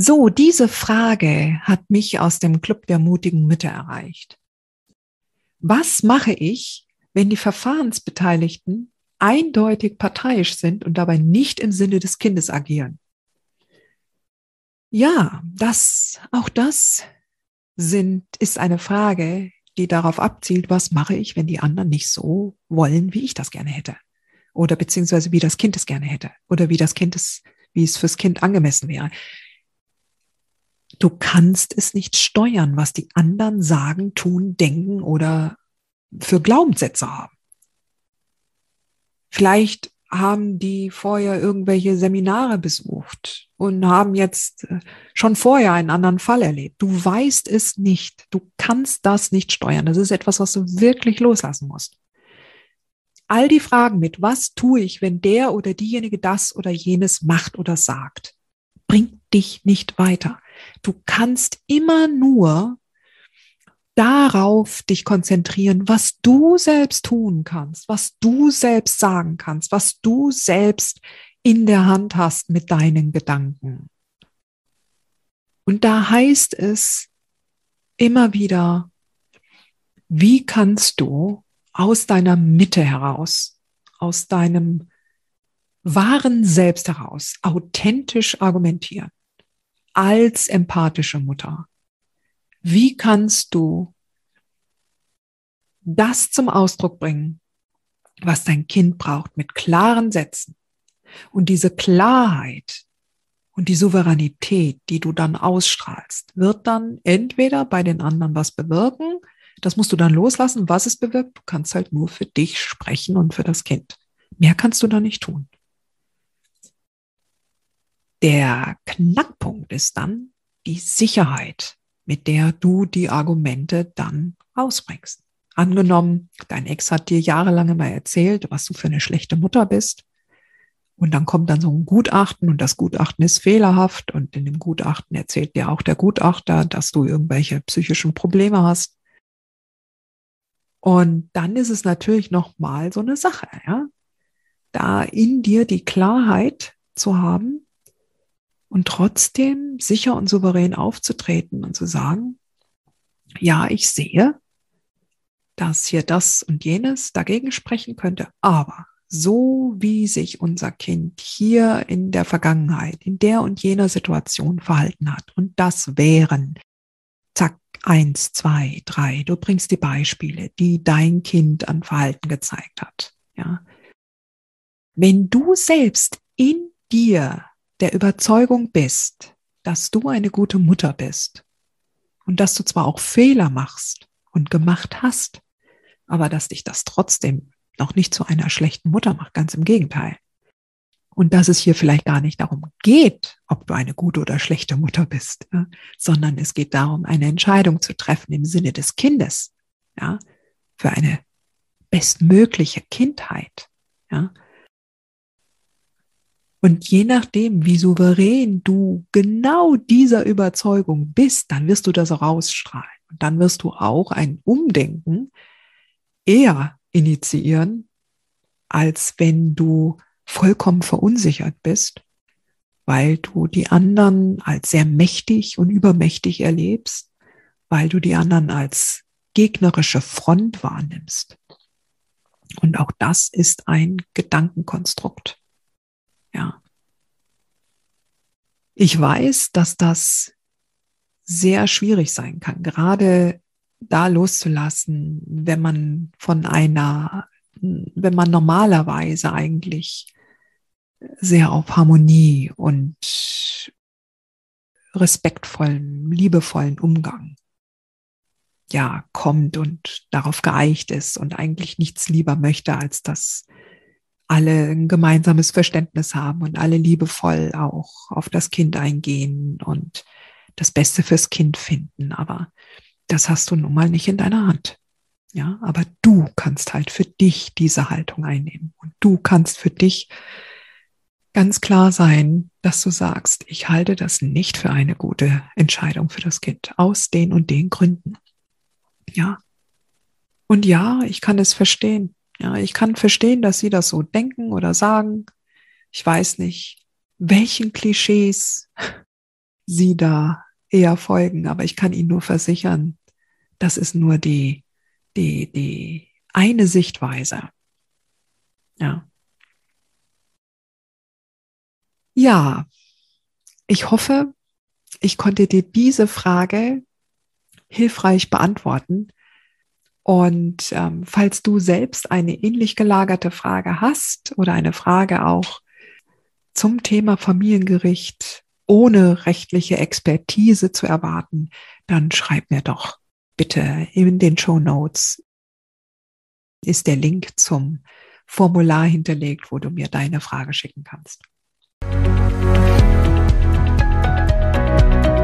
So, diese Frage hat mich aus dem Club der mutigen Mütter erreicht. Was mache ich, wenn die Verfahrensbeteiligten eindeutig parteiisch sind und dabei nicht im Sinne des Kindes agieren? Ja, das, auch das sind, ist eine Frage, die darauf abzielt, was mache ich, wenn die anderen nicht so wollen, wie ich das gerne hätte? Oder beziehungsweise wie das Kind es gerne hätte? Oder wie das Kind es, wie es fürs Kind angemessen wäre. Du kannst es nicht steuern, was die anderen sagen, tun, denken oder für Glaubenssätze haben. Vielleicht haben die vorher irgendwelche Seminare besucht und haben jetzt äh, schon vorher einen anderen Fall erlebt. Du weißt es nicht. Du kannst das nicht steuern. Das ist etwas, was du wirklich loslassen musst. All die Fragen mit, was tue ich, wenn der oder diejenige das oder jenes macht oder sagt, bringt dich nicht weiter. Du kannst immer nur darauf dich konzentrieren, was du selbst tun kannst, was du selbst sagen kannst, was du selbst in der Hand hast mit deinen Gedanken. Und da heißt es immer wieder, wie kannst du aus deiner Mitte heraus, aus deinem wahren Selbst heraus authentisch argumentieren? Als empathische Mutter? Wie kannst du das zum Ausdruck bringen, was dein Kind braucht, mit klaren Sätzen? Und diese Klarheit und die Souveränität, die du dann ausstrahlst, wird dann entweder bei den anderen was bewirken, das musst du dann loslassen, was es bewirkt. Du kannst halt nur für dich sprechen und für das Kind. Mehr kannst du da nicht tun. Der Knackpunkt ist dann die Sicherheit, mit der du die Argumente dann ausbringst. Angenommen, dein Ex hat dir jahrelang immer erzählt, was du für eine schlechte Mutter bist. Und dann kommt dann so ein Gutachten und das Gutachten ist fehlerhaft und in dem Gutachten erzählt dir auch der Gutachter, dass du irgendwelche psychischen Probleme hast. Und dann ist es natürlich nochmal so eine Sache, ja. Da in dir die Klarheit zu haben, und trotzdem sicher und souverän aufzutreten und zu sagen, ja, ich sehe, dass hier das und jenes dagegen sprechen könnte, aber so wie sich unser Kind hier in der Vergangenheit, in der und jener Situation verhalten hat, und das wären, zack, eins, zwei, drei, du bringst die Beispiele, die dein Kind an Verhalten gezeigt hat, ja. Wenn du selbst in dir der Überzeugung bist, dass du eine gute Mutter bist und dass du zwar auch Fehler machst und gemacht hast, aber dass dich das trotzdem noch nicht zu einer schlechten Mutter macht, ganz im Gegenteil. Und dass es hier vielleicht gar nicht darum geht, ob du eine gute oder schlechte Mutter bist, ja, sondern es geht darum, eine Entscheidung zu treffen im Sinne des Kindes, ja, für eine bestmögliche Kindheit, ja, und je nachdem, wie souverän du genau dieser Überzeugung bist, dann wirst du das auch ausstrahlen. Und dann wirst du auch ein Umdenken eher initiieren, als wenn du vollkommen verunsichert bist, weil du die anderen als sehr mächtig und übermächtig erlebst, weil du die anderen als gegnerische Front wahrnimmst. Und auch das ist ein Gedankenkonstrukt. Ja. Ich weiß, dass das sehr schwierig sein kann, gerade da loszulassen, wenn man von einer, wenn man normalerweise eigentlich sehr auf Harmonie und respektvollen, liebevollen Umgang ja kommt und darauf geeicht ist und eigentlich nichts lieber möchte, als dass alle ein gemeinsames Verständnis haben und alle liebevoll auch auf das Kind eingehen und das Beste fürs Kind finden. Aber das hast du nun mal nicht in deiner Hand. Ja, aber du kannst halt für dich diese Haltung einnehmen und du kannst für dich ganz klar sein, dass du sagst, ich halte das nicht für eine gute Entscheidung für das Kind aus den und den Gründen. Ja. Und ja, ich kann es verstehen. Ja, ich kann verstehen, dass sie das so denken oder sagen. Ich weiß nicht, welchen Klischees sie da eher folgen, aber ich kann ihnen nur versichern, das ist nur die, die, die eine Sichtweise. Ja. Ja, ich hoffe, ich konnte dir diese Frage hilfreich beantworten. Und ähm, falls du selbst eine ähnlich gelagerte Frage hast oder eine Frage auch zum Thema Familiengericht ohne rechtliche Expertise zu erwarten, dann schreib mir doch bitte in den Show Notes ist der Link zum Formular hinterlegt, wo du mir deine Frage schicken kannst.